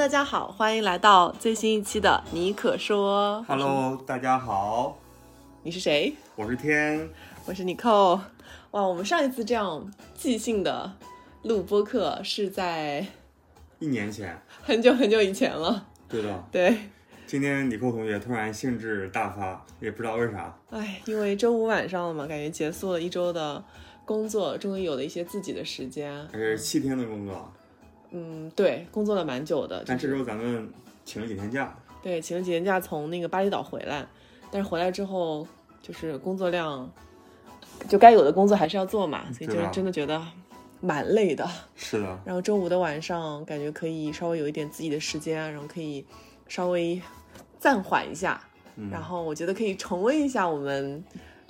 大家好，欢迎来到最新一期的你可说。Hello，大家好，你是谁？我是天。我是尼寇。哇，我们上一次这样即兴的录播课是在一年前，很久很久以前了。对的，对，今天李寇同学突然兴致大发，也不知道为啥。哎，因为周五晚上了嘛，感觉结束了一周的工作，终于有了一些自己的时间。还是七天的工作，嗯，对，工作了蛮久的，但就是这周咱们请了几天假。对，请了几天假从那个巴厘岛回来，但是回来之后就是工作量，就该有的工作还是要做嘛，所以就是真的觉得蛮累的。是的，然后周五的晚上感觉可以稍微有一点自己的时间，然后可以稍微暂缓一下，嗯然后我觉得可以重温一下我们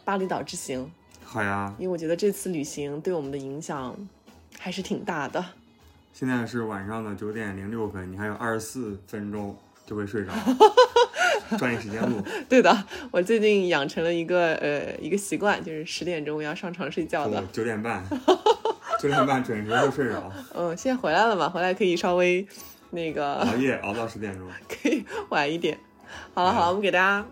巴厘岛之行，好呀。因为我觉得这次旅行对我们的影响还是挺大的。现在是晚上的九点零六分，你还有二十四分钟就会睡着，抓紧时间录。对的，我最近养成了一个呃一个习惯，就是十点钟要上床睡觉的我。九点半，九点半准时就睡着，嗯，现在回来了嘛，回来可以稍微那个熬夜熬到十点钟。可以晚一点。好了好了，我们给大家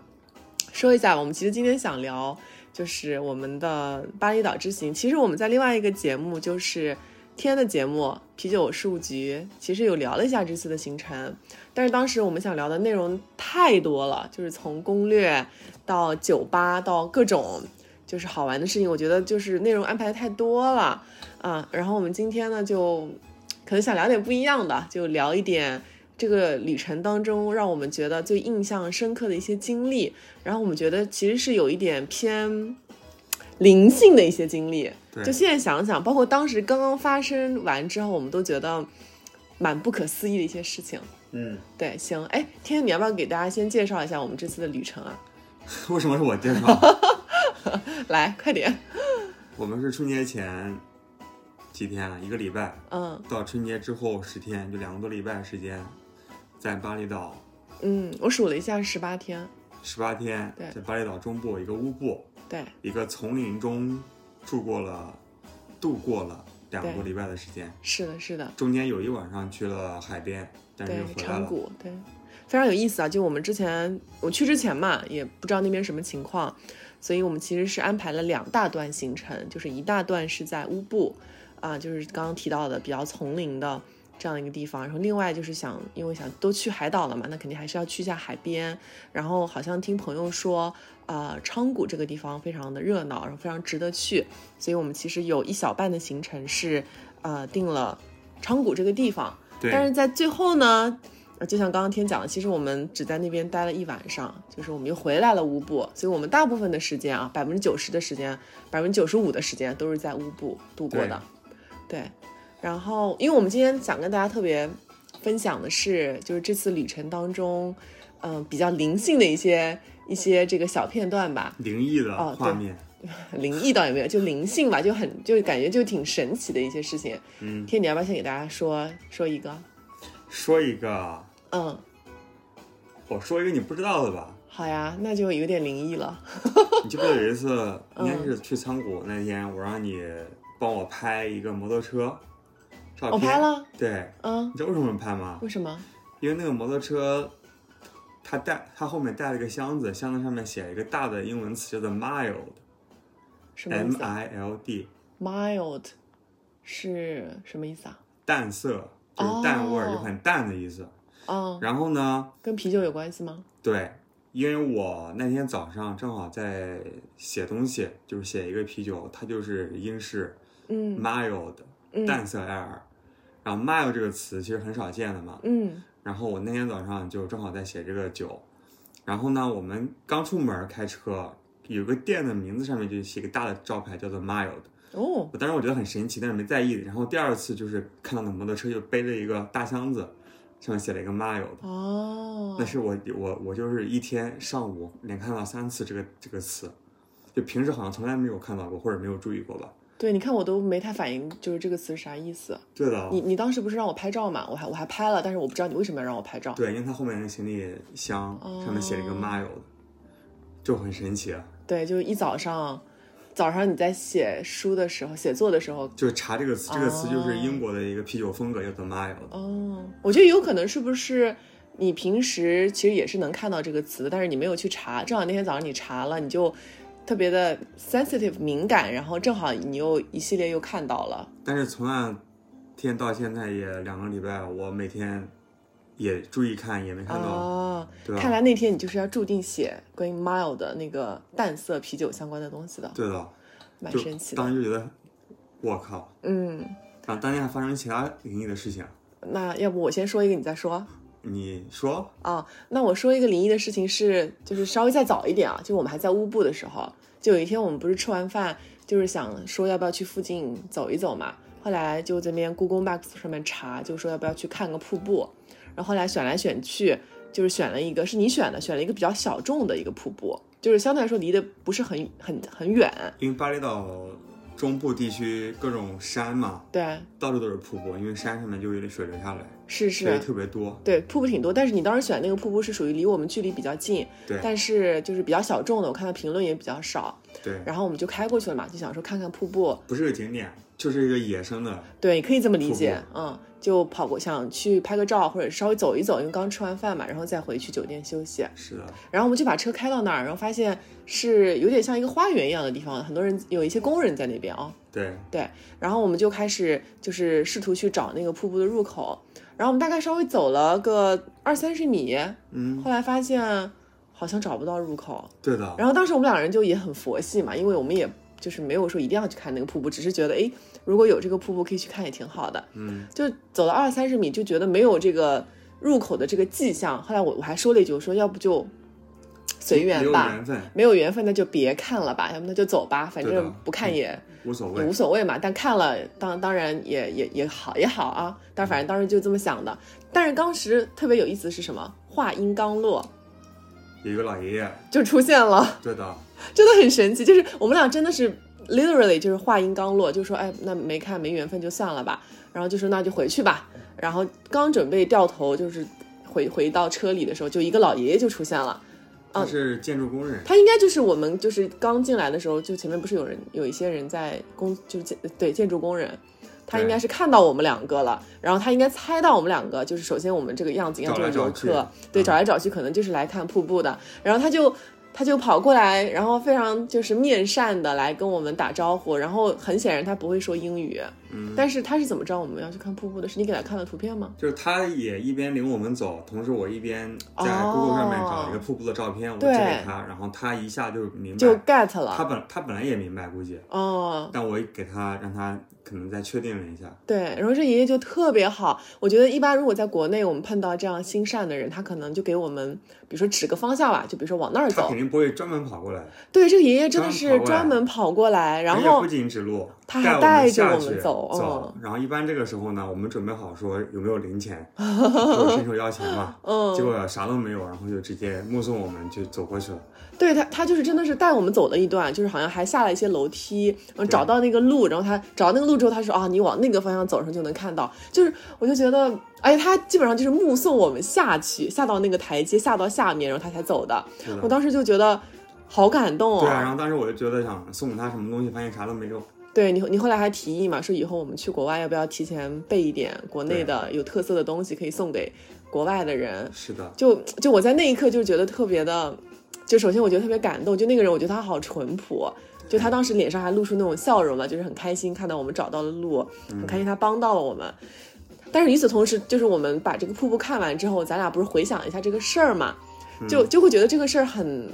说一下，我们其实今天想聊就是我们的巴厘岛之行。其实我们在另外一个节目，就是天的节目《啤酒事务局》，其实有聊了一下这次的行程，但是当时我们想聊的内容太多了，就是从攻略到酒吧到各种。就是好玩的事情，我觉得就是内容安排的太多了啊。然后我们今天呢，就可能想聊点不一样的，就聊一点这个旅程当中让我们觉得最印象深刻的一些经历，然后我们觉得其实是有一点偏灵性的一些经历。对就现在想想，包括当时刚刚发生完之后，我们都觉得蛮不可思议的一些事情。嗯，对，行，哎，天，你要不要给大家先介绍一下我们这次的旅程啊？为什么是我介绍？来，快点，我们是春节前几天，一个礼拜，嗯到春节之后十天，就两个多礼拜时间，在巴厘岛嗯，我数了一下是十八天，十八天对，在巴厘岛中部一个乌布，对，一个丛林中住过了，度过了两个多礼拜的时间。是的，是的，中间有一晚上去了海边，但是又，回来了。长谷，对，非常有意思啊！就我们之前我去之前嘛，也不知道那边什么情况，所以我们其实是安排了两大段行程，就是一大段是在乌布，啊、就是刚刚提到的比较丛林的这样一个地方，然后另外就是想，因为想都去海岛了嘛，那肯定还是要去一下海边，然后好像听朋友说，呃，昌谷这个地方非常的热闹，然后非常值得去，所以我们其实有一小半的行程是，呃，定了昌谷这个地方。对，但是在最后呢，呃就像刚刚天讲的，其实我们只在那边待了一晚上，就是我们又回来了乌布，所以我们大部分的时间啊，百分之九十的时间，百分之九十五的时间都是在乌布度过的。对，然后因为我们今天想跟大家特别分享的是，就是这次旅程当中，嗯、比较灵性的一些一些这个小片段吧。灵异的画面，灵异倒也没有，就灵性吧，就很就感觉就挺神奇的一些事情。嗯，天，你要不要先给大家说说一个？说一个，嗯。我说一个你不知道的吧？好呀，那就有点灵异了。你记不记得有一次，应该嗯是去仓谷那天，我让你帮我拍一个摩托车照片。我拍。了，对，嗯，你知道为什么拍吗？为什么？因为那个摩托车，它带它后面带了一个箱子，箱子上面写了一个大的英文词，叫做 i l d，？mild 是什么意思啊？淡色，就是淡味就很淡的意思。哦，然后呢，跟啤酒有关系吗？对，因为我那天早上正好在写东西，就是写一个啤酒，它就是英式嗯 mild，嗯淡色艾尔。然后 mild 这个词其实很少见的嘛。嗯然后我那天早上就正好在写这个酒，然后呢，我们刚出门开车，有个店的名字上面就写个大的招牌叫做 mild。哦我当时我觉得很神奇，但是没在意。然后第二次就是看到那摩托车就背着一个大箱子，上面写了一个 mild。哦，那是我我我就是一天上午连看到三次这个这个词，就平时好像从来没有看到过或者没有注意过吧。对，你看我都没太反应，就是这个词是啥意思。对的，你你当时不是让我拍照嘛？我还我还拍了，但是我不知道你为什么要让我拍照。对，因为它后面那个行李箱上面写了一个哦 mild，就很神奇。啊对，就一早上早上你在写书的时候、写作的时候，就查这个词，这个词就是英国的一个啤酒风格，叫做 mile。哦，我觉得有可能是不是你平时其实也是能看到这个词的，但是你没有去查，正好那天早上你查了，你就特别的 sensitive 敏感，然后正好你又一系列又看到了。但是从那天到现在也两个礼拜，我每天也注意看，也没看到，哦，对？看来那天你就是要注定写关于 mild 的那个淡色啤酒相关的东西的，对的，蛮神奇的。当时就觉得，我靠，嗯，然后当天还发生其他灵异的事情，那要不我先说一个，你再说。你说，啊，那我说一个灵异的事情是，就是稍微再早一点啊，就我们还在乌布的时候，就有一天我们不是吃完饭，就是想说要不要去附近走一走嘛，后来就这边 Google Maps 上面查，就说要不要去看个瀑布，然后后来选来选去，就是选了一个是你选的，选了一个比较小众的一个瀑布，就是相对来说离得不是很很很远，因为巴厘岛中部地区各种山嘛，对，到处都是瀑布，因为山上面就有点水流下来，是水是，特别多，对，瀑布挺多，但是你当时选那个瀑布是属于离我们距离比较近，对但是就是比较小众的，我看到评论也比较少，对，然后我们就开过去了嘛，就想说看看瀑布，不是个景点，就是一个野生的，对，可以这么理解，嗯，就跑过想去拍个照，或者稍微走一走，因为刚吃完饭嘛，然后再回去酒店休息。是的，然后我们就把车开到那儿，然后发现是有点像一个花园一样的地方，很多人有一些工人在那边啊、对，对，然后我们就开始就是试图去找那个瀑布的入口，然后我们大概稍微走了个二三十米，嗯，后来发现好像找不到入口，对的，然后当时我们两个人就也很佛系嘛，因为我们也就是没有说一定要去看那个瀑布，只是觉得哎，如果有这个瀑布可以去看也挺好的。嗯，就走了二三十米，就觉得没有这个入口的这个迹象。后来我我还说了一句，我说要不就随没有缘吧，没有缘分那就别看了吧，要不那就走吧，反正不看也也无所谓无，所谓嘛。但看了当当然也也也好也好啊，但反正当时就这么想的。但是当时特别有意思的是什么？话音刚落有一个老爷爷，就出现了。对的，真的很神奇，就是我们俩真的是 literally 就是话音刚落，就说哎，那没看没缘分就算了吧，然后就说那就回去吧，然后刚准备掉头就是回回到车里的时候，就一个老爷爷就出现了，他是建筑工人，他应该就是我们就是刚进来的时候，就前面不是有人有一些人在工就是建对建筑工人。他应该是看到我们两个了，然后他应该猜到我们两个，就是首先我们这个样子应该就是游找找去客，对，嗯。找来找去可能就是来看瀑布的，然后他就他就跑过来，然后非常就是面善的来跟我们打招呼，然后很显然他不会说英语，嗯，但是他是怎么知道我们要去看瀑布的？是你给他看的图片吗？就是他也一边领我们走，同时我一边在哦。Google 上面找一个瀑布的照片，我寄对给他，然后他一下就明白就，get 了，他本他本来也明白，估计，哦，但我给他让他可能再确定了一下，对，然后这爷爷就特别好，我觉得一般如果在国内我们碰到这样心善的人，他可能就给我们，比如说指个方向吧，就比如说往那儿走。他肯。定不会专门跑过来，对，这个爷爷真的是专门跑过来然后不仅指路，他还带带着我们走走，然后一般这个时候呢，我们准备好说有没有零钱，伸手要钱嘛，嗯结果啥都没有，然后就直接目送我们就走过去了。对他，他就是真的是带我们走了一段，就是好像还下了一些楼梯，然后找到那个路，然后他找到那个路之后，他说啊，你往那个方向走上就能看到。就是我就觉得，哎，他基本上就是目送我们下去，下到那个台阶，下到下面，然后他才走的。我当时就觉得好感动哦。对啊，然后当时我就觉得想送给他什么东西，发现啥都没有。对你，你后来还提议嘛，说以后我们去国外要不要提前备一点国内的有特色的东西，可以送给国外的人。是的，就就我在那一刻就觉得特别的，就首先我觉得特别感动，就那个人我觉得他好淳朴，就他当时脸上还露出那种笑容嘛，就是很开心看到我们找到了路，很开心他帮到了我们。但是与此同时，就是我们把这个瀑布看完之后，咱俩不是回想一下这个事儿嘛，就就会觉得这个事儿很。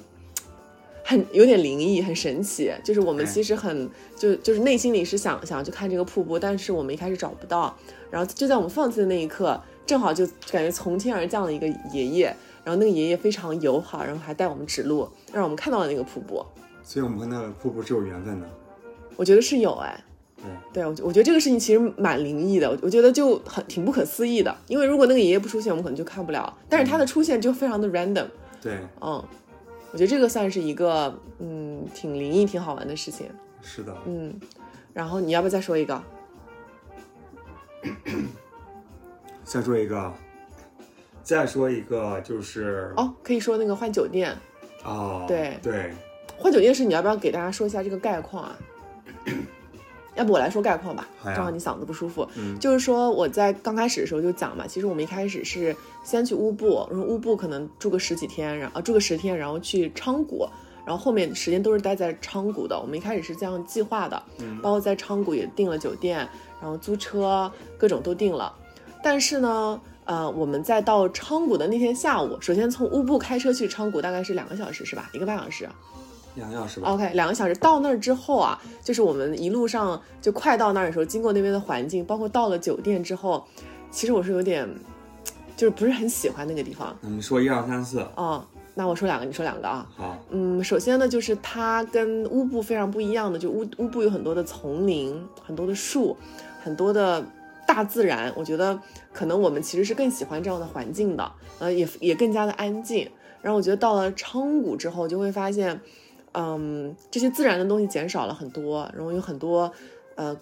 很有点灵异，很神奇。就是我们哎其实很就就是内心里是想想要去看这个瀑布，但是我们一开始找不到。然后就在我们放弃的那一刻，正好就感觉从天而降了一个爷爷，然后那个爷爷非常友好，然后还带我们指路，让我们看到了那个瀑布。所以我们跟那个瀑布是有缘分的。我觉得是有哎，对，对我我觉得这个事情其实蛮灵异的，我我觉得就很挺不可思议的，因为如果那个爷爷不出现，我们可能就看不了，但是他的出现就非常的 random，对，嗯，我觉得这个算是一个嗯挺灵异、挺好玩的事情，是的。嗯，然后你要不要再说一个？再说一个，再说一个就是哦，可以说那个换酒店，哦，对对，换酒店是，你要不要给大家说一下这个概况啊？要不我来说概况吧，正好你嗓子不舒服。嗯就是说我在刚开始的时候就讲嘛，其实我们一开始是先去乌布，然后乌布可能住个十几天，然后、啊、住个十天，然后去昌谷，然后后面时间都是待在昌谷的。我们一开始是这样计划的，嗯包括在昌谷也订了酒店，然后租车各种都订了。但是呢，呃，我们在到昌谷的那天下午，首先从乌布开车去昌谷大概是两个小时是吧？一个半小时。两个小时吧。OK，两个小时到那儿之后啊，就是我们一路上就快到那儿的时候，经过那边的环境，包括到了酒店之后，其实我是有点，就是不是很喜欢那个地方。我们说一二三四，哦，那我说两个，你说两个啊。好，嗯，首先呢，就是它跟乌布非常不一样的，就乌乌布有很多的丛林，很多的树，很多的大自然。我觉得可能我们其实是更喜欢这样的环境的，呃，也也更加的安静。然后我觉得到了昌谷之后，就会发现，嗯，这些自然的东西减少了很多，然后有很多呃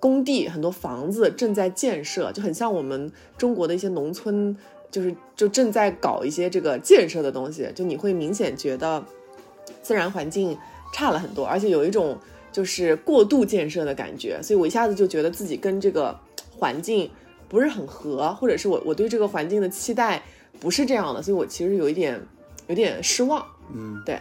工地、很多房子正在建设，就很像我们中国的一些农村，就是就正在搞一些这个建设的东西，就你会明显觉得自然环境差了很多，而且有一种就是过度建设的感觉，所以我一下子就觉得自己跟这个环境不是很合，或者是我我对这个环境的期待不是这样的，所以我其实有一点有点失望。嗯，对，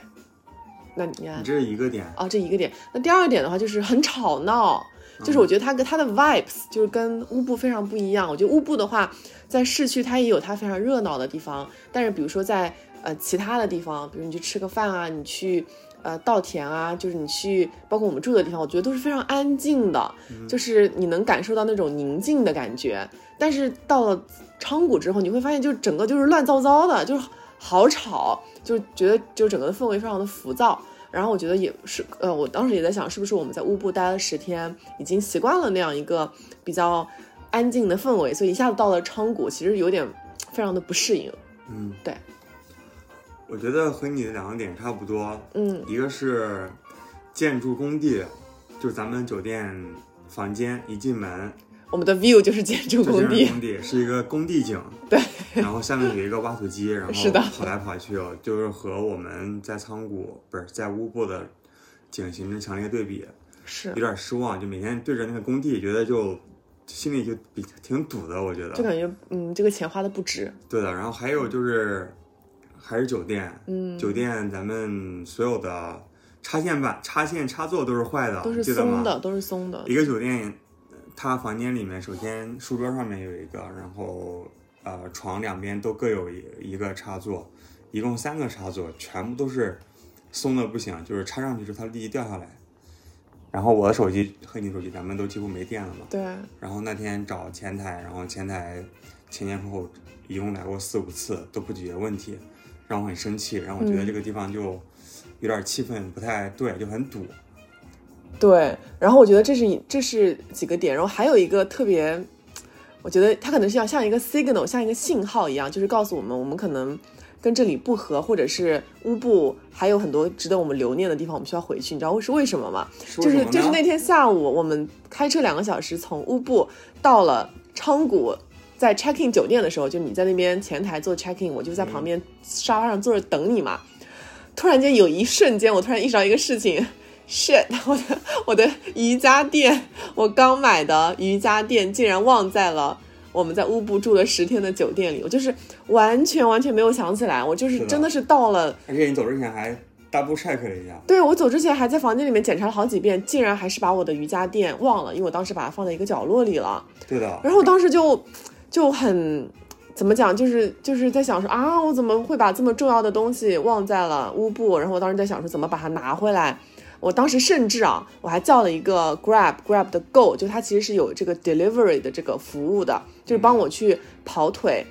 那你看你，这是一个点，啊，这一个点。那第二点的话就是很吵闹，就是我觉得它跟它的 vibes 就是跟乌布非常不一样。我觉得乌布的话，在市区它也有它非常热闹的地方，但是比如说在呃其他的地方，比如你去吃个饭啊，你去呃稻田啊，就是你去包括我们住的地方，我觉得都是非常安静的，就是你能感受到那种宁静的感觉。但是到了昌谷之后，你会发现就整个就是乱糟糟的，就是好吵，就觉得就整个的氛围非常的浮躁。然后我觉得也是，呃，我当时也在想，是不是我们在乌布待了十天，已经习惯了那样一个比较安静的氛围，所以一下子到了昌谷，其实有点非常的不适应。嗯，对，我觉得和你的两个点差不多，嗯一个是建筑工地，就是咱们酒店房间一进门我们的 view 就是建筑工地是，工地，是一个工地景，对，然后下面有一个挖土机，然后是的跑来跑去哦，就是和我们在仓谷不是在乌布的景形成强烈对比，是有点失望，就每天对着那个工地，觉得就心里就比挺堵的，我觉得。就感觉嗯，这个钱花的不值。对的，然后还有就是还是酒店，嗯，酒店咱们所有的插线板、插线插座都是坏的，都是？松的，都是松的。一个酒店，它房间里面首先书桌上面有一个，然后呃床两边都各有一一个插座，一共三个插座，全部都是松的不行，就是插上去之后它立即掉下来。然后我的手机和你手机咱们都几乎没电了嘛，对，然后那天找前台，然后前台前前后后一共来过四五次都不解决问题，让我很生气，让我觉得嗯这个地方就有点气氛不太对，就很堵。对，然后我觉得这是这是几个点，然后还有一个特别，我觉得它可能是要像一个 signal，像一个信号一样，就是告诉我们我们可能跟这里不合，或者是乌布还有很多值得我们留念的地方，我们需要回去。你知道是为什么吗？就是就是那天下午，我们开车两个小时从乌布到了昌谷，在 check in 酒店的时候，就你在那边前台做 check in，我就在旁边沙发上坐着等你嘛。突然间有一瞬间，我突然意识到一个事情，shit，我的我的瑜伽垫，我刚买的瑜伽垫竟然忘在了。我们在乌布住了十天的酒店里，我就是完全完全没有想起来，我就是真的是到了而且你走之前还 double check 了一下，对我走之前还在房间里面检查了好几遍，竟然还是把我的瑜伽垫忘了，因为我当时把它放在一个角落里了。对的，然后我当时就就很怎么讲，就是就是在想说啊，我怎么会把这么重要的东西忘在了乌布？然后我当时在想说怎么把它拿回来。我当时甚至啊，我还叫了一个 Grab Grab 的 Go，就它其实是有这个 delivery 的这个服务的，就是帮我去跑腿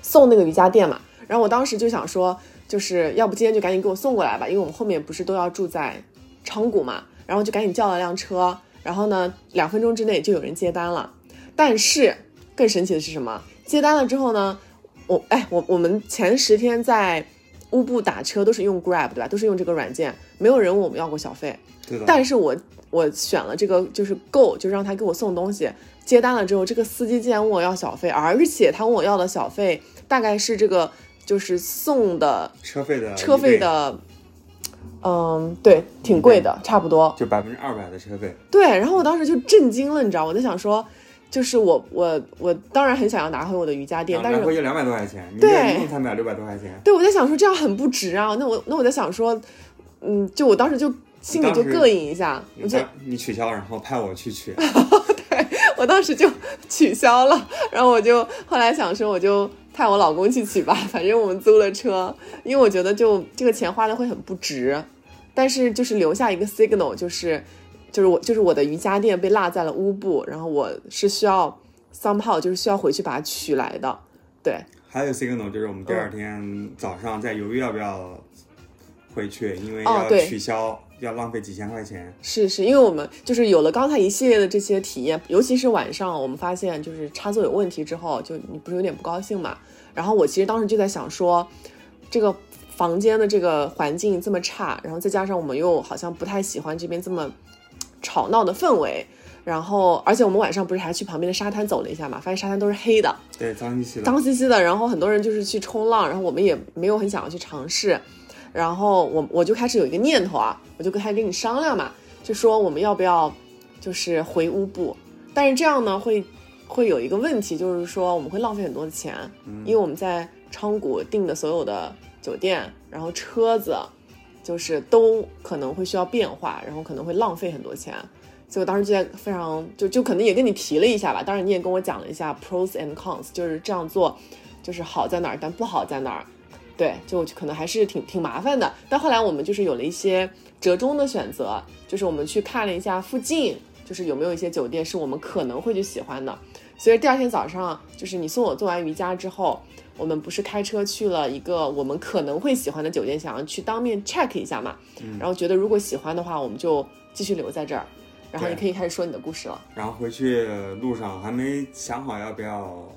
送那个瑜伽垫嘛。然后我当时就想说，就是要不今天就赶紧给我送过来吧，因为我们后面不是都要住在昌谷嘛，然后就赶紧叫了辆车，然后呢，两分钟之内就有人接单了。但是更神奇的是什么？接单了之后呢，我哎，我我们前十天在乌布打车都是用 Grab 对吧？都是用这个软件，没有人问我们要过小费。对的。但是我我选了这个就是 Go，就让他给我送东西。接单了之后，这个司机竟然问我要小费，而且他问我要的小费大概是这个就是送的车费的车费的，嗯，对，挺贵的，差不多。就百分之二百的车费。对，然后我当时就震惊了，你知道，我在想说，就是我我我当然很想要拿回我的瑜伽垫，但是来回就两百多块钱，你对这用三百六百多块钱。对我在想说这样很不值啊。那我那我在想说，嗯，就我当时就心里就膈应一下，我就你你取消，然后派我去取。对我当时就取消了，然后我就后来想说，我就派我老公去取吧，反正我们租了车，因为我觉得就这个钱花的会很不值，但是就是留下一个 signal，就是就是我就是我的瑜伽垫被落在了乌布，然后我是需要 somehow 就是需要回去把它取来的，对还有 signal 就是我们第二天早上在犹豫要不要回去，因为要取消，要浪费几千块钱。是是，因为我们就是有了刚才一系列的这些体验，尤其是晚上我们发现就是插座有问题之后，就你不是有点不高兴嘛？然后我其实当时就在想说，这个房间的这个环境这么差，然后再加上我们又好像不太喜欢这边这么吵闹的氛围，然后而且我们晚上不是还去旁边的沙滩走了一下嘛，发现沙滩都是黑的，对，脏兮兮的。脏兮兮的，然后很多人就是去冲浪，然后我们也没有很想要去尝试，然后我我就开始有一个念头啊，我就跟还跟你商量嘛，就说我们要不要就是回乌布，但是这样呢会会有一个问题，就是说我们会浪费很多的钱，因为我们在昌谷订的所有的酒店，然后车子，就是都可能会需要变化，然后可能会浪费很多钱。所以我当时就在非常就就可能也跟你提了一下吧，当然你也跟我讲了一下 pros and cons，就是这样做就是好在哪儿，但不好在哪儿。对，就可能还是挺挺麻烦的。但后来我们就是有了一些折中的选择，就是我们去看了一下附近，就是有没有一些酒店是我们可能会去喜欢的。所以第二天早上，就是你送我做完瑜伽之后，我们不是开车去了一个我们可能会喜欢的酒店，想要去当面 check 一下嘛。然后觉得如果喜欢的话，我们就继续留在这儿。然后你可以开始说你的故事了。然后回去路上还没想好要不要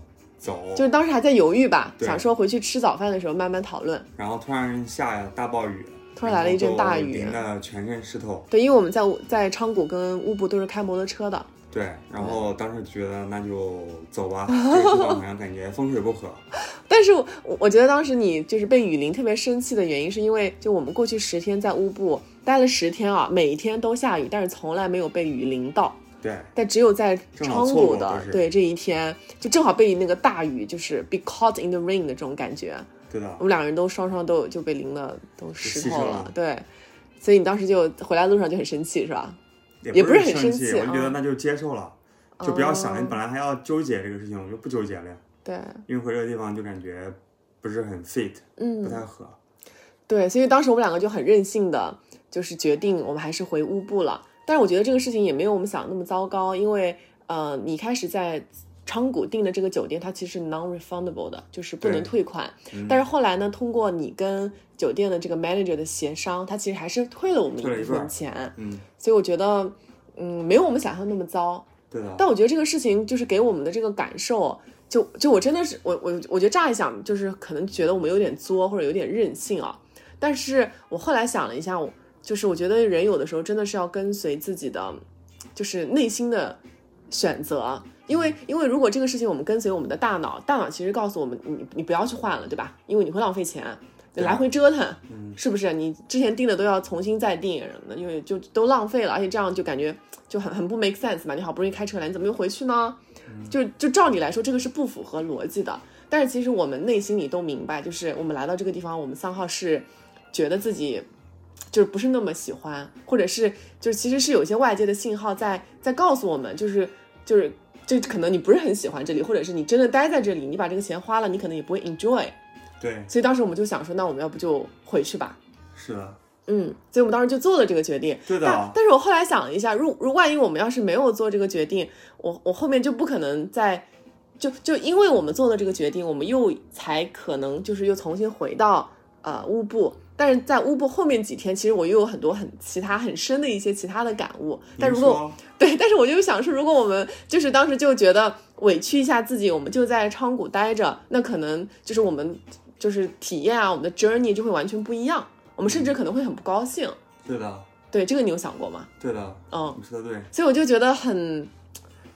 走，就是当时还在犹豫吧，想说回去吃早饭的时候慢慢讨论。然后突然下大暴雨，突然来了一阵大雨淋的全身湿透。对，因为我们在在昌谷跟乌布都是开摩托车的，对，然后当时觉得那就走吧，这个地方好像感觉风水不合。但是我我觉得当时你就是被雨淋特别生气的原因，是因为就我们过去十天在乌布待了十天啊，每一天都下雨，但是从来没有被雨淋到。对，但只有在昌谷的对这一天，就正好被那个大雨，就是 be caught in the rain 的这种感觉，对的我，们两个人都双双都有就被淋的都湿透了了。对，所以你当时就回来路上就很生气是吧？也也不是很生生气我就觉啊得那就接受了，就不要想了。哦你本来还要纠结这个事情，我就不纠结了，对，因为回这个地方就感觉不是很 fit，嗯不，太合。对，所以当时我们两个就很任性的，就是决定我们还是回乌布了。但是我觉得这个事情也没有我们想的那么糟糕，因为呃，你开始在昌谷订的这个酒店，它其实是 non-refundable 的，就是不能退款。嗯但是后来呢，通过你跟酒店的这个 manager 的协商，他其实还是退了我们一部分钱。嗯，所以我觉得，嗯，没有我们想象那么糟。对啊，但我觉得这个事情就是给我们的这个感受，就就我真的是我我我觉得乍一想就是可能觉得我们有点作或者有点任性啊，但是我后来想了一下，我就是我觉得人有的时候真的是要跟随自己的，就是内心的选择。因为，因为如果这个事情我们跟随我们的大脑，大脑其实告诉我们，你你不要去换了，对吧？因为你会浪费钱，你来回折腾，是不是？你之前定的都要重新再订什么的，因为就都浪费了，而且这样就感觉就很很不 make sense 嘛。你好不容易开车来，你怎么又回去呢？就就照理来说，这个是不符合逻辑的。但是其实我们内心里都明白，就是我们来到这个地方，我们三号是觉得自己就是不是那么喜欢，或者是就是其实是有一些外界的信号在在告诉我们，就是就是就可能你不是很喜欢这里，或者是你真的待在这里，你把这个钱花了，你可能也不会 enjoy。对，所以当时我们就想说，那我们要不就回去吧。是的，嗯，所以我们当时就做了这个决定。对的但但是我后来想了一下，如如万一我们要是没有做这个决定，我我后面就不可能再，就就因为我们做了这个决定，我们又才可能就是又重新回到呃乌布。但是在乌布后面几天，其实我又有很多很其他很深的一些其他的感悟。但如果 对，但是我就想说，如果我们就是当时就觉得委屈一下自己，我们就在昌谷待着，那可能就是我们就是体验啊，我们的 journey 就会完全不一样，我们甚至可能会很不高兴。对的，对，这个你有想过吗？对的，嗯，你说的对，所以我就觉得很，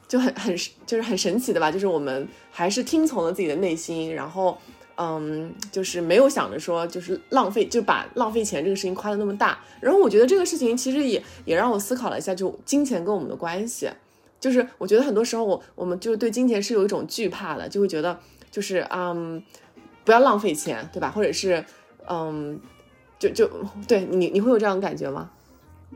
就很很就是很神奇的吧，就是我们还是听从了自己的内心，然后嗯，就是没有想着说就是浪费，就把浪费钱这个事情夸的那么大。然后我觉得这个事情其实也也让我思考了一下，就金钱跟我们的关系。就是我觉得很多时候我我们就是对金钱是有一种惧怕的，就会觉得就是嗯，不要浪费钱，对吧？或者是嗯，就就对你你会有这样的感觉吗？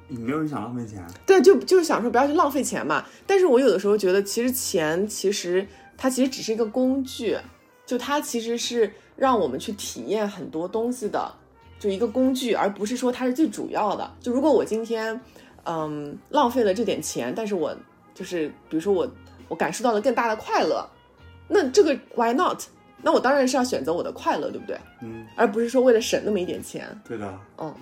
你没有人想浪费钱，对，就就是想说不要去浪费钱嘛。但是我有的时候觉得，其实钱其实它其实只是一个工具，就它其实是让我们去体验很多东西的，就一个工具，而不是说它是最主要的。就如果我今天嗯浪费了这点钱，但是我就是比如说我我感受到了更大的快乐，那这个 why not？那我当然是要选择我的快乐，对不对？嗯，而不是说为了省那么一点钱。对的，嗯，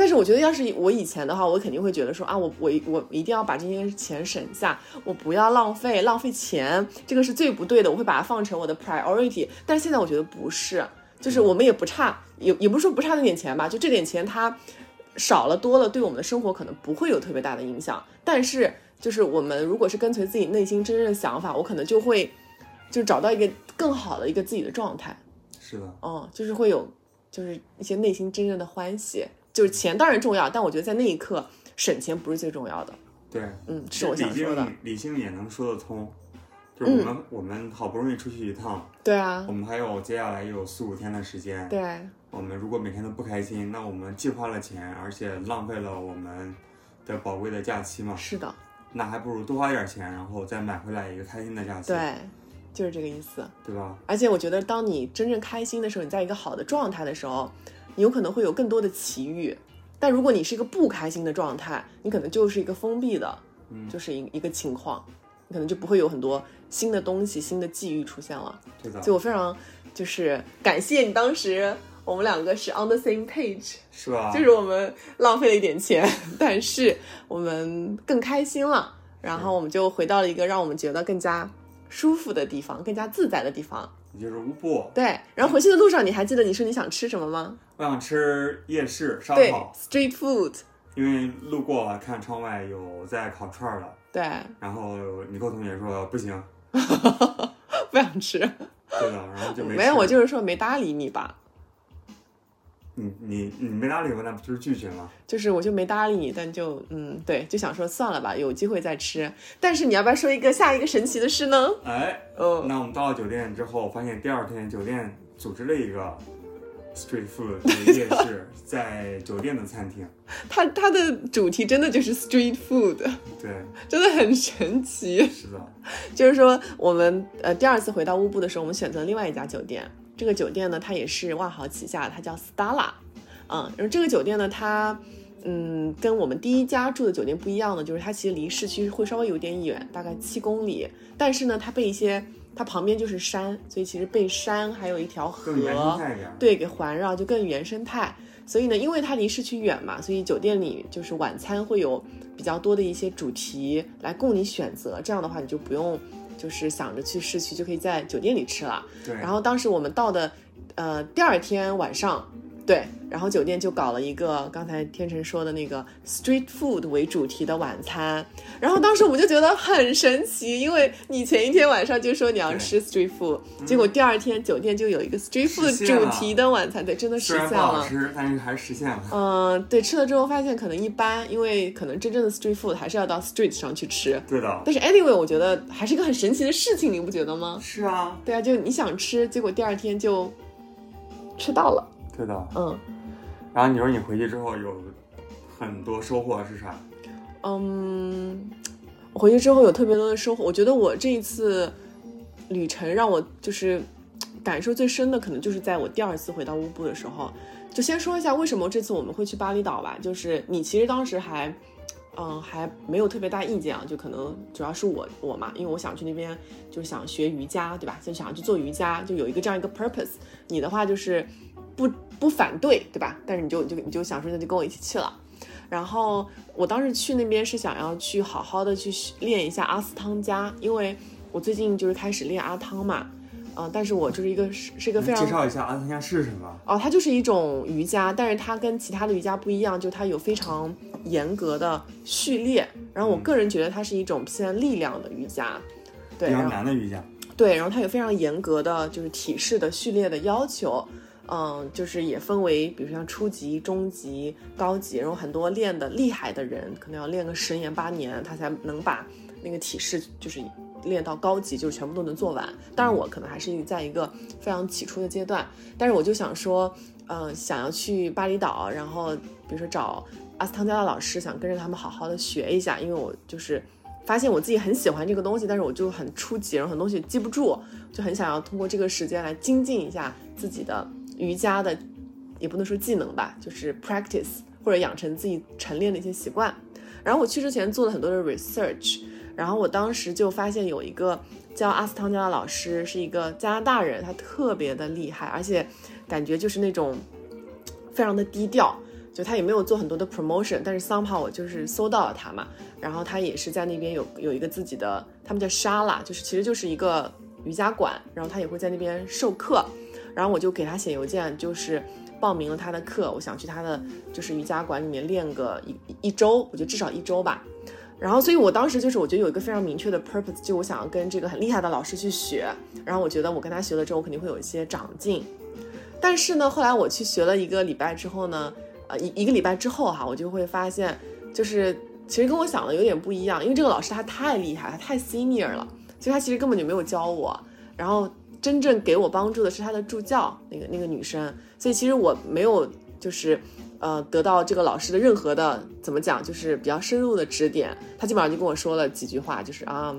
但是我觉得，要是我以前的话，我肯定会觉得说啊，我我我一定要把这些钱省下，我不要浪费浪费钱，这个是最不对的，我会把它放成我的 priority。但是现在我觉得不是，就是我们也不差，也也不是说不差那点钱吧，就这点钱它少了多了，对我们的生活可能不会有特别大的影响。但是就是我们如果是跟随自己内心真正的想法，我可能就会就找到一个更好的一个自己的状态。是的，哦，就是会有，就是一些内心真正的欢喜。就是钱当然重要，但我觉得在那一刻省钱不是最重要的。对，嗯，是我想说的。理性也能说得通，就是我们、我们好不容易出去一趟，对啊我，们还有接下来有四五天的时间，对，我们如果每天都不开心，那我们既花了钱，而且浪费了我们的宝贵的假期嘛，是的，那还不如多花点钱，然后再买回来一个开心的假期，对，就是这个意思。对吧？而且我觉得，当你真正开心的时候，你在一个好的状态的时候，你有可能会有更多的奇遇。但如果你是一个不开心的状态，你可能就是一个封闭的，嗯就是一一个情况，你可能就不会有很多新的东西、新的际遇出现了。对的所以，我非常就是感谢你当时我们两个是 on the same page，是吧？就是我们浪费了一点钱，但是我们更开心了，然后我们就回到了一个让我们觉得更加舒服的地方，更加自在的地方。也就是乌布，对，然后回去的路上，你还记得你说你想吃什么吗？我想吃夜市烧烤，，street food，因为路过看窗外有在烤串儿的，对，然后尼克同学说不行，不想吃，对的，然后就没没有，我就是说没搭理你吧，你你你没搭理我，那不就是拒绝吗？就是我就没搭理你，但就嗯，对，就想说算了吧，有机会再吃。但是你要不要说一个下一个神奇的事呢？哎，嗯，那我们到了酒店之后，发现第二天酒店组织了一个 street food 就是 夜市，在酒店的餐厅。它它的主题真的就是 street food，对，真的很神奇。是的，就是说，我们呃第二次回到乌布的时候，我们选择另外一家酒店。这个酒店呢，它也是万豪旗下，它叫 Stala。嗯，然后这个酒店呢，它嗯跟我们第一家住的酒店不一样的，就是它其实离市区会稍微有点远，大概七公里。但是呢，它被一些它旁边就是山，所以其实被山还有一条河。对，给环绕就更原生态。所以呢，因为它离市区远嘛，所以酒店里就是晚餐会有比较多的一些主题来供你选择。这样的话，你就不用就是想着去市区，就可以在酒店里吃了。对，然后当时我们到的，呃，第二天晚上，对，然后酒店就搞了一个刚才天成说的那个 street food 为主题的晚餐。然后当时我们就觉得很神奇，因为你前一天晚上就说你要吃 street food，结果第二天酒店就有一个 street food 主题的晚餐，对，真的实现了。吃，但是还是实现了。嗯，对，吃了之后发现可能一般，因为可能真正的 street food 还是要到 street 上去吃。对的，但是 anyway，我觉得还是一个很神奇的事情，你不觉得吗？是啊，对啊，就你想吃，结果第二天就吃到了。对的。嗯然后你说你回去之后有很多收获是啥？嗯，我回去之后有特别多的收获。我觉得我这一次旅程让我就是感受最深的，可能就是在我第二次回到乌布的时候。就先说一下为什么这次我们会去巴厘岛吧。就是你其实当时还。嗯，还没有特别大意见啊，就可能主要是我我嘛，因为我想去那边，就是想学瑜伽，对吧？就想要去做瑜伽，就有一个这样一个 purpose。你的话就是不不反对，对吧？但是你就你就你就想说那就跟我一起去了。然后我当时去那边是想要去好好的去练一下阿斯汤加，因为我最近就是开始练阿汤嘛，嗯、但是我就是一个是是一个非常介绍一下阿汤加是什么？哦，它就是一种瑜伽，但是它跟其他的瑜伽不一样，就它有非常严格的序列。然后我个人觉得它是一种偏力量的瑜伽，对，比较难的瑜伽。对，然后它有非常严格的就是体式的序列的要求，嗯，就是也分为，比如像初级、中级、高级，然后很多练的厉害的人，可能要练个十年八年，他才能把那个体式就是练到高级，就是全部都能做完。当然，我可能还是在一个非常起初的阶段，但是我就想说，嗯，想要去巴厘岛，然后比如说找阿斯汤加的老师，想跟着他们好好的学一下，因为我就是。发现我自己很喜欢这个东西，但是我就很初级，然后很多东西记不住，就很想要通过这个时间来精进一下自己的瑜伽的，也不能说技能吧，就是 practice 或者养成自己晨练的一些习惯。然后我去之前做了很多的 research，然后我当时就发现有一个叫阿斯汤加的老师是一个加拿大人，他特别的厉害，而且感觉就是那种非常的低调。就他也没有做很多的 promotion，但是 somehow 我就是搜到了他嘛，然后他也是在那边有有一个自己的，他们叫沙拉，就是其实就是一个瑜伽馆，然后他也会在那边授课，然后我就给他写邮件，就是报名了他的课，我想去他的就是瑜伽馆里面练个一一周，我觉得至少一周吧，然后所以我当时就是我觉得有一个非常明确的 purpose，就我想要跟这个很厉害的老师去学，然后我觉得我跟他学了之后，我肯定会有一些长进，但是呢，后来我去学了一个礼拜之后呢。呃，一一个礼拜之后哈，我就会发现，就是其实跟我想的有点不一样，因为这个老师他太厉害，他太 senior 了，所以他其实根本就没有教我。然后真正给我帮助的是他的助教，那个那个女生。所以其实我没有就是呃得到这个老师的任何的怎么讲，就是比较深入的指点。他基本上就跟我说了几句话，就是啊。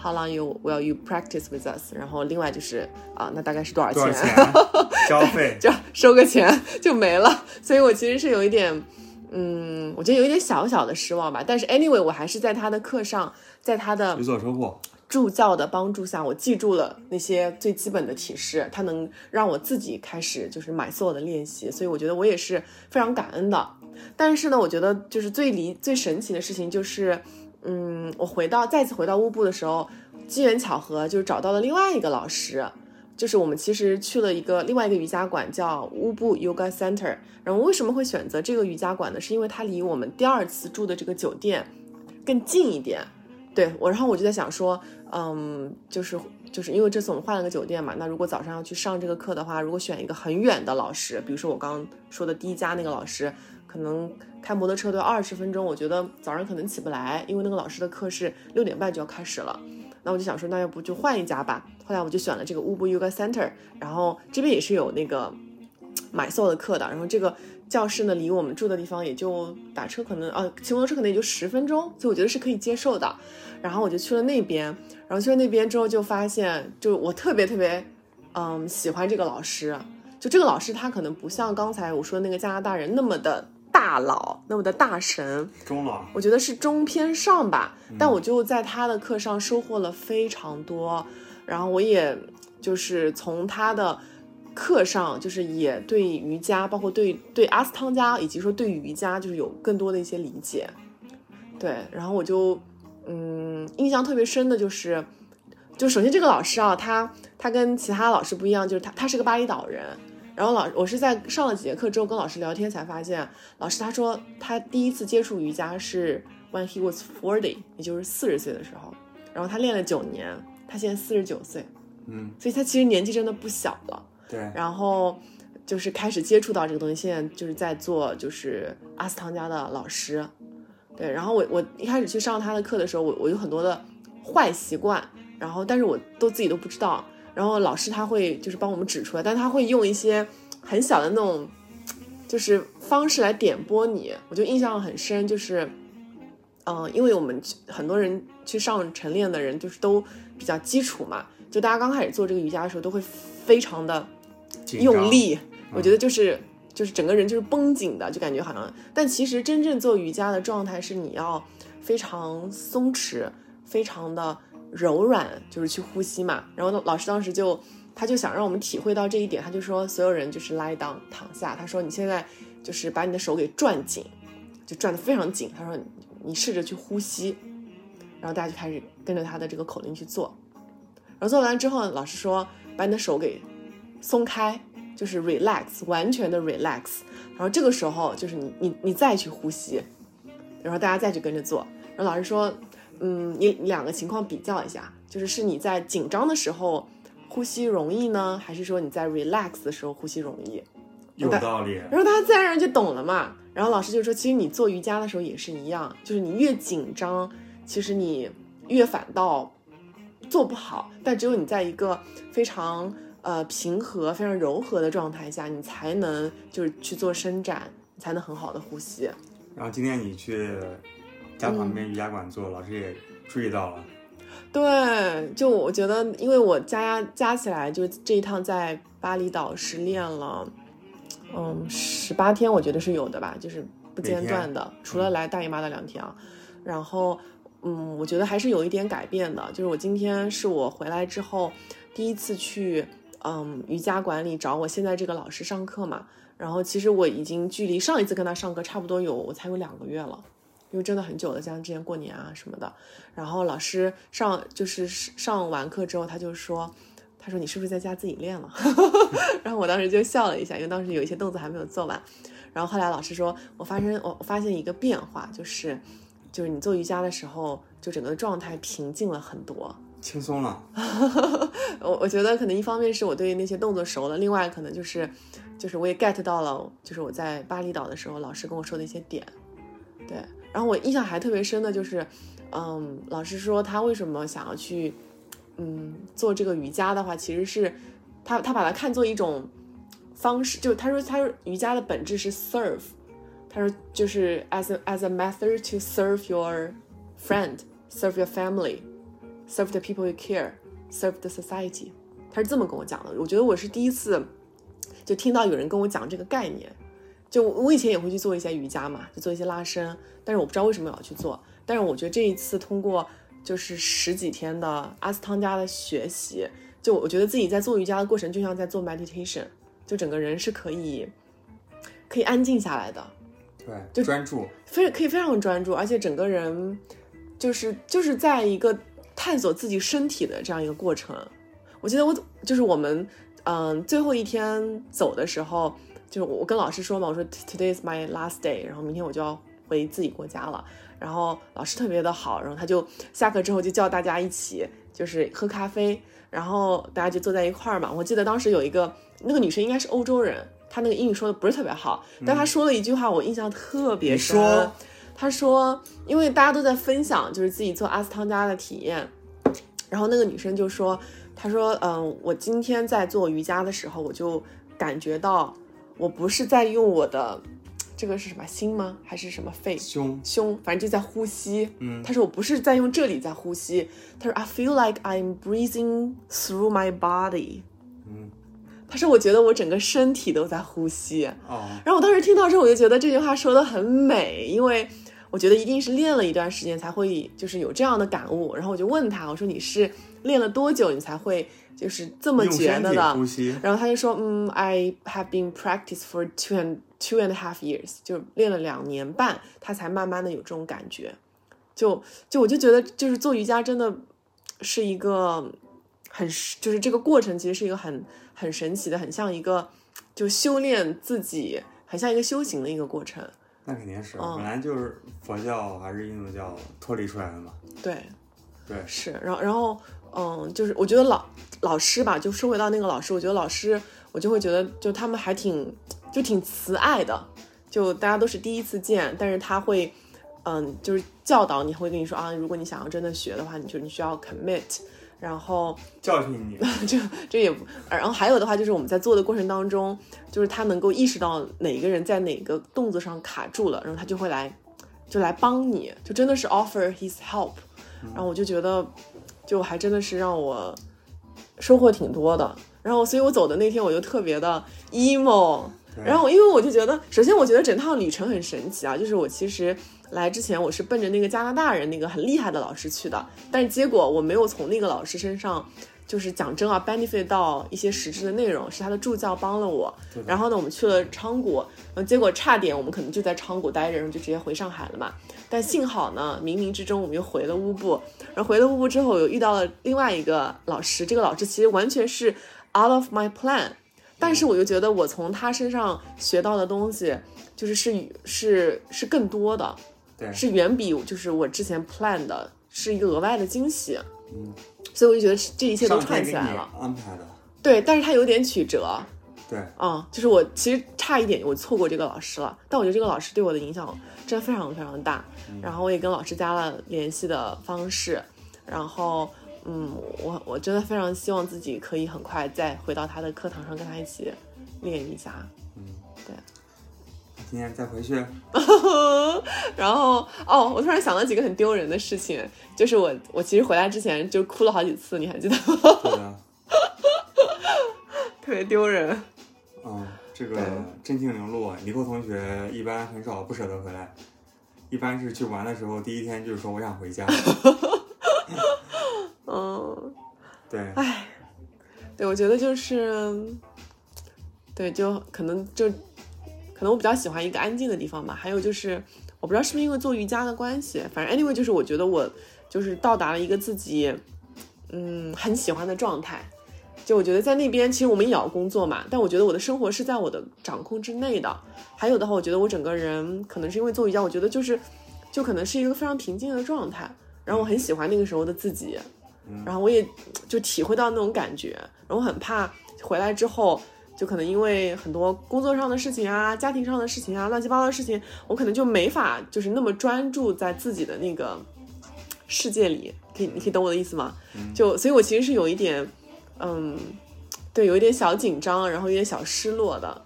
How long you will you practice with us？然后另外就是啊，那大概是多少钱？交费就收个钱 就没了。所以我其实是有一点，嗯，我觉得有一点小小的失望吧。但是 anyway，我还是在他的课上，在他的有所收获，助教的帮助下，我记住了那些最基本的体式，他能让我自己开始就是买所有的练习。所以我觉得我也是非常感恩的。但是呢，我觉得就是最离最神奇的事情就是。嗯，我回到再次回到乌布的时候，机缘巧合就是找到了另外一个老师，就是我们其实去了一个另外一个瑜伽馆，叫乌布 Yoga Center。然后为什么会选择这个瑜伽馆呢？是因为它离我们第二次住的这个酒店更近一点。对我，然后我就在想说，嗯，就是就是因为这次我们换了个酒店嘛，那如果早上要去上这个课的话，如果选一个很远的老师，比如说我刚刚说的第一家那个老师。可能开摩托车都要二十分钟，我觉得早上可能起不来，因为那个老师的课是六点半就要开始了。那我就想说，那要不就换一家吧。后来我就选了这个乌布 Yoga Center，然后这边也是有那个买 s o 的课的。然后这个教室呢，离我们住的地方也就打车可能啊，骑摩托车可能也就十分钟，所以我觉得是可以接受的。然后我就去了那边，然后去了那边之后就发现，就我特别特别嗯喜欢这个老师。就这个老师他可能不像刚才我说的那个加拿大人那么的。大佬那么的大神，中老，我觉得是中偏上吧。但我就在他的课上收获了非常多，然后我也就是从他的课上，就是也对瑜伽，包括对对阿斯汤加，以及说对瑜伽，就是有更多的一些理解。对，然后我就嗯，印象特别深的就是，就首先这个老师啊，他他跟其他老师不一样，就是他他是个巴厘岛人。然后老我是在上了几节课之后跟老师聊天才发现，老师他说他第一次接触瑜伽是 when he was forty，也就是四十岁的时候，然后他练了九年，他现在四十九岁，嗯，所以他其实年纪真的不小了。对，然后就是开始接触到这个东西，现在就是在做就是阿斯汤加的老师，对，然后我我一开始去上他的课的时候，我我有很多的坏习惯，然后但是我都自己都不知道。然后老师他会就是帮我们指出来，但他会用一些很小的那种，就是方式来点拨你。我就印象很深，就是，嗯，因为我们很多人去上晨练的人，就是都比较基础嘛，就大家刚开始做这个瑜伽的时候，都会非常的用力。我觉得就是就是整个人就是绷紧的，就感觉好像。但其实真正做瑜伽的状态是你要非常松弛，非常的。柔软就是去呼吸嘛，然后老师当时就，他就想让我们体会到这一点，他就说所有人就是 lie down 躺下，他说你现在就是把你的手给转紧，就转得非常紧，他说你试着去呼吸，然后大家就开始跟着他的这个口令去做，然后做完之后，老师说把你的手给松开，就是 relax，完全的 relax，然后这个时候就是你你你再去呼吸，然后大家再去跟着做，然后老师说。嗯，你两个情况比较一下，就是是你在紧张的时候呼吸容易呢，还是说你在 relax 的时候呼吸容易？有道理。然后大家自然而然就懂了嘛。然后老师就说，其实你做瑜伽的时候也是一样，就是你越紧张，其实你越反倒做不好。但只有你在一个非常呃平和、非常柔和的状态下，你才能就是去做伸展，才能很好的呼吸。然后今天你去家旁边瑜伽馆做，老师也注意到了。对，就我觉得，因为我加加起来，就这一趟在巴厘岛是练了，嗯，十八天，我觉得是有的吧，就是不间断的，除了来大姨妈的两天啊。然后，嗯，我觉得还是有一点改变的，就是我今天是我回来之后第一次去，嗯，瑜伽馆里找我现在这个老师上课嘛。然后，其实我已经距离上一次跟他上课差不多有，我才有两个月了。因为真的很久了，像之前过年啊什么的，然后老师上就是上完课之后，他就说，他说你是不是在家自己练了？然后我当时就笑了一下，因为当时有一些动作还没有做完。然后后来老师说，我发生我发现一个变化，就是就是你做瑜伽的时候，就整个状态平静了很多，轻松了。我我觉得可能一方面是我对那些动作熟了，另外可能就是就是我也 get 到了，就是我在巴厘岛的时候老师跟我说的一些点，对。然后我印象还特别深的就是，嗯，老师说他为什么想要去，嗯，做这个瑜伽的话，其实是他他把它看作一种方式，就他说他说瑜伽的本质是 serve，他说就是 as a, as a method to serve your friend, serve your family, serve the people you care, serve the society，他是这么跟我讲的。我觉得我是第一次就听到有人跟我讲这个概念。就我以前也会去做一些瑜伽嘛，就做一些拉伸，但是我不知道为什么要去做。但是我觉得这一次通过就是十几天的阿斯汤加的学习，就我觉得自己在做瑜伽的过程就像在做 meditation，就整个人是可以可以安静下来的，对，就专注，非可以非常专注，而且整个人就是就是在一个探索自己身体的这样一个过程。我记得我就是我们嗯最后一天走的时候。就是我跟老师说嘛，我说 Today is my last day，然后明天我就要回自己国家了。然后老师特别的好，然后他就下课之后就叫大家一起就是喝咖啡，然后大家就坐在一块儿嘛。我记得当时有一个那个女生应该是欧洲人，她那个英语说的不是特别好，但她说了一句话我印象特别深。她说，因为大家都在分享就是自己做阿斯汤加的体验，然后那个女生就说，她说，嗯，我今天在做瑜伽的时候，我就感觉到。我不是在用我的，这个是什么心吗？还是什么肺？胸胸，反正就在呼吸。嗯，他说我不是在用这里在呼吸。他说 I feel like I'm breathing through my body。嗯，他说我觉得我整个身体都在呼吸。哦，然后我当时听到之后，我就觉得这句话说的很美，因为我觉得一定是练了一段时间才会就是有这样的感悟。然后我就问他，我说你是练了多久你才会？就是这么觉得的，然后他就说，嗯，I have been practice for two and two and a half years，就练了两年半，他才慢慢的有这种感觉。就就我就觉得，就是做瑜伽真的是一个很，就是这个过程其实是一个很很神奇的，很像一个就修炼自己，很像一个修行的一个过程。那肯定是，本来就是佛教还是印度教脱离出来的嘛。对，对，是，然后然后。嗯，就是我觉得老老师吧，就说回到那个老师，我觉得老师，我就会觉得，就他们还挺，就挺慈爱的，就大家都是第一次见，但是他会，嗯，就是教导你，会跟你说啊，如果你想要真的学的话，你就你需要 commit，然后 教训你，就这也不，然后还有的话就是我们在做的过程当中，就是他能够意识到哪个人在哪个动作上卡住了，然后他就会来，就来帮你，就真的是 offer his help，然后我就觉得。就还真的是让我收获挺多的，然后，所以我走的那天我就特别的 emo，然后，因为我就觉得，首先我觉得整趟旅程很神奇啊，就是我其实来之前我是奔着那个加拿大人那个很厉害的老师去的，但是结果我没有从那个老师身上。就是讲真啊，benefit 到一些实质的内容，是他的助教帮了我。然后呢，我们去了昌谷，嗯，结果差点我们可能就在昌谷待着，然后就直接回上海了嘛。但幸好呢，冥冥之中我们又回了乌布。然后回了乌布之后，又遇到了另外一个老师。这个老师其实完全是 out of my plan，但是我就觉得我从他身上学到的东西，就是是是是更多的，对，是远比就是我之前 plan 的是一个额外的惊喜。嗯，所以我就觉得这一切都串起来了。安排的，对，但是它有点曲折，对，嗯，就是我其实差一点我错过这个老师了，但我觉得这个老师对我的影响真的非常非常大。然后我也跟老师加了联系的方式，然后嗯，我我真的非常希望自己可以很快再回到他的课堂上跟他一起练一下。今天再回去，然后哦，我突然想到几个很丢人的事情，就是我我其实回来之前就哭了好几次，你还记得吗？对的，特别丢人。嗯，这个真情流露，尼寇同学一般很少不舍得回来，一般是去玩的时候，第一天就是说我想回家。嗯，对，唉，对，我觉得就是，对，就可能就可能我比较喜欢一个安静的地方吧。还有就是，我不知道是不是因为做瑜伽的关系，反正 anyway 就是我觉得我就是到达了一个自己嗯很喜欢的状态。就我觉得在那边，其实我们也要工作嘛，但我觉得我的生活是在我的掌控之内的。还有的话，我觉得我整个人可能是因为做瑜伽，我觉得就是就可能是一个非常平静的状态。然后我很喜欢那个时候的自己，然后我也就体会到那种感觉，然后很怕回来之后，就可能因为很多工作上的事情啊、家庭上的事情啊、乱七八糟的事情，我可能就没法就是那么专注在自己的那个世界里。可以，你可以懂我的意思吗？就所以，我其实是有一点，嗯，对，有一点小紧张，然后有点小失落的。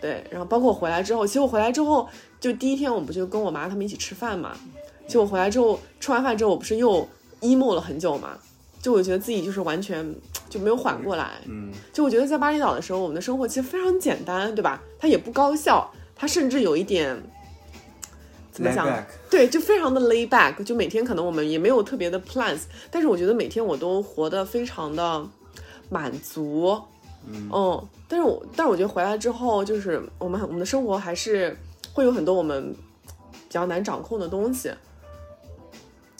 对，然后包括我回来之后，其实我回来之后，就第一天我们不就跟我妈他们一起吃饭嘛？就我回来之后，吃完饭之后，我不是又 emo 了很久嘛？就我觉得自己就是完全就没有缓过来。嗯，就我觉得在巴厘岛的时候，我们的生活其实非常简单，对吧？它也不高效，它甚至有一点怎么讲对，就非常的 lay back，就每天可能我们也没有特别的 plans，但是我觉得每天我都活得非常的满足。嗯但是我但是我觉得回来之后，就是我们我们的生活还是会有很多我们比较难掌控的东西，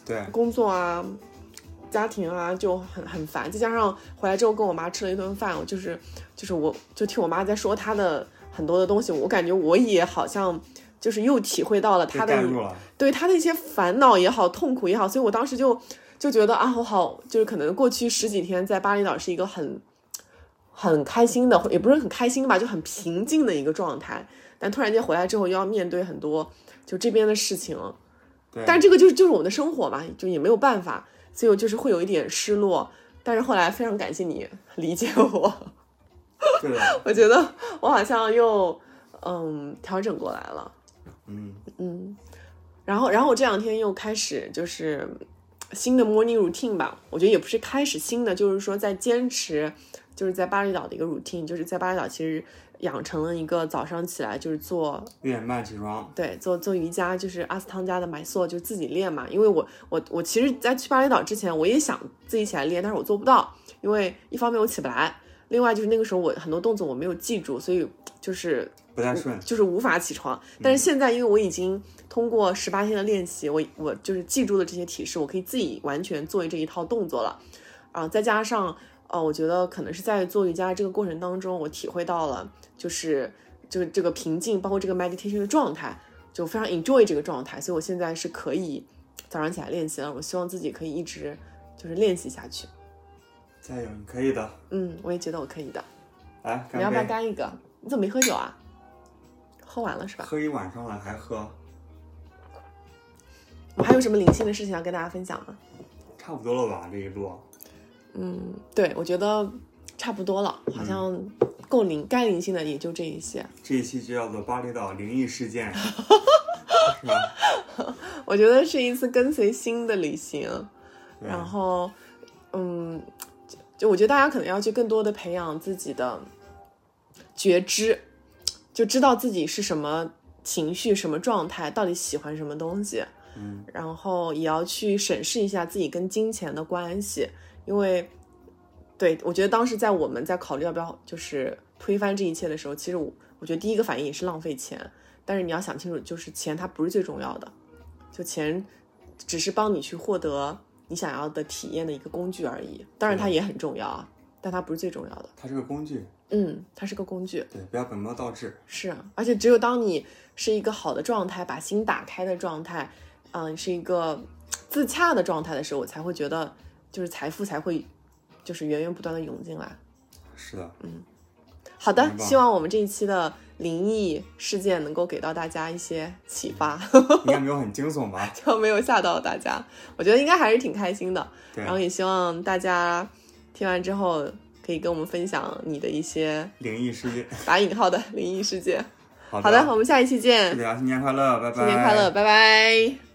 对，工作啊、家庭啊就很很烦，再加上回来之后跟我妈吃了一顿饭，我就是就是我就听我妈在说她的很多的东西，我感觉我也好像就是又体会到了她的了，对她的一些烦恼也好、痛苦也好，所以我当时就就觉得啊，我好就是可能过去十几天在巴厘岛是一个很很开心的，也不是很开心吧，就很平静的一个状态。但突然间回来之后，又要面对很多就这边的事情，但这个就是就是我们的生活嘛，就也没有办法，所以我就是会有一点失落。但是后来非常感谢你理解我，对，我觉得我好像又嗯调整过来了。嗯嗯然后，然后我这两天又开始就是新的 morning routine 吧，我觉得也不是开始新的，就是说在坚持，就是在巴厘岛的一个 routine，就是在巴厘岛其实养成了一个早上起来就是做六点半起床，对，做做瑜伽就是阿斯汤加的买塑，就自己练嘛。因为我我我其实，在去巴厘岛之前，我也想自己起来练，但是我做不到，因为一方面我起不来，另外就是那个时候我很多动作我没有记住，所以就是不太顺，就是无法起床。但是现在，因为我已经通过十八天的练习，我我就是记住了这些体式，我可以自己完全做这一套动作了。啊，再加上呃，我觉得可能是在做瑜伽这个过程当中，我体会到了就是就是这个平静，包括这个 meditation 的状态，就非常 enjoy 这个状态，所以我现在是可以早上起来练习了。我希望自己可以一直就是练习下去。加油，你可以的，嗯，我也觉得我可以的。来你要不要干一个？你怎么没喝酒啊？喝完了是吧？喝一晚上了还喝，我还有什么灵性的事情要跟大家分享吗？差不多了吧？这一路，嗯，对，我觉得差不多了，好像够灵，该灵性的也就这一些。这一期就叫做巴厘岛灵异事件，是吧？我觉得是一次跟随心的旅行，然后，嗯，就就我觉得大家可能要去更多的培养自己的觉知，就知道自己是什么情绪、什么状态，到底喜欢什么东西。嗯，然后也要去审视一下自己跟金钱的关系，因为，对我觉得当时在我们在考虑要不要就是推翻这一切的时候，其实我我觉得第一个反应也是浪费钱，但是你要想清楚，就是钱它不是最重要的，就钱只是帮你去获得你想要的体验的一个工具而已，当然它也很重要啊，但它不是最重要的，它是个工具，嗯，它是个工具，对，不要本末倒置，是啊，而且只有当你是一个好的状态，把心打开的状态，嗯，是一个自洽的状态的时候，我才会觉得就是财富才会就是源源不断的涌进来。是的，嗯好的，希望我们这一期的灵异事件能够给到大家一些启发，应该没有很惊悚吧？就没有吓到大家。我觉得应该还是挺开心的，对然，后也希望大家听完之后可以跟我们分享你的一些灵异事件。打引号的灵异事件。好好的，我们下一期见祝，大家新年快乐，拜拜。新年快乐，拜拜。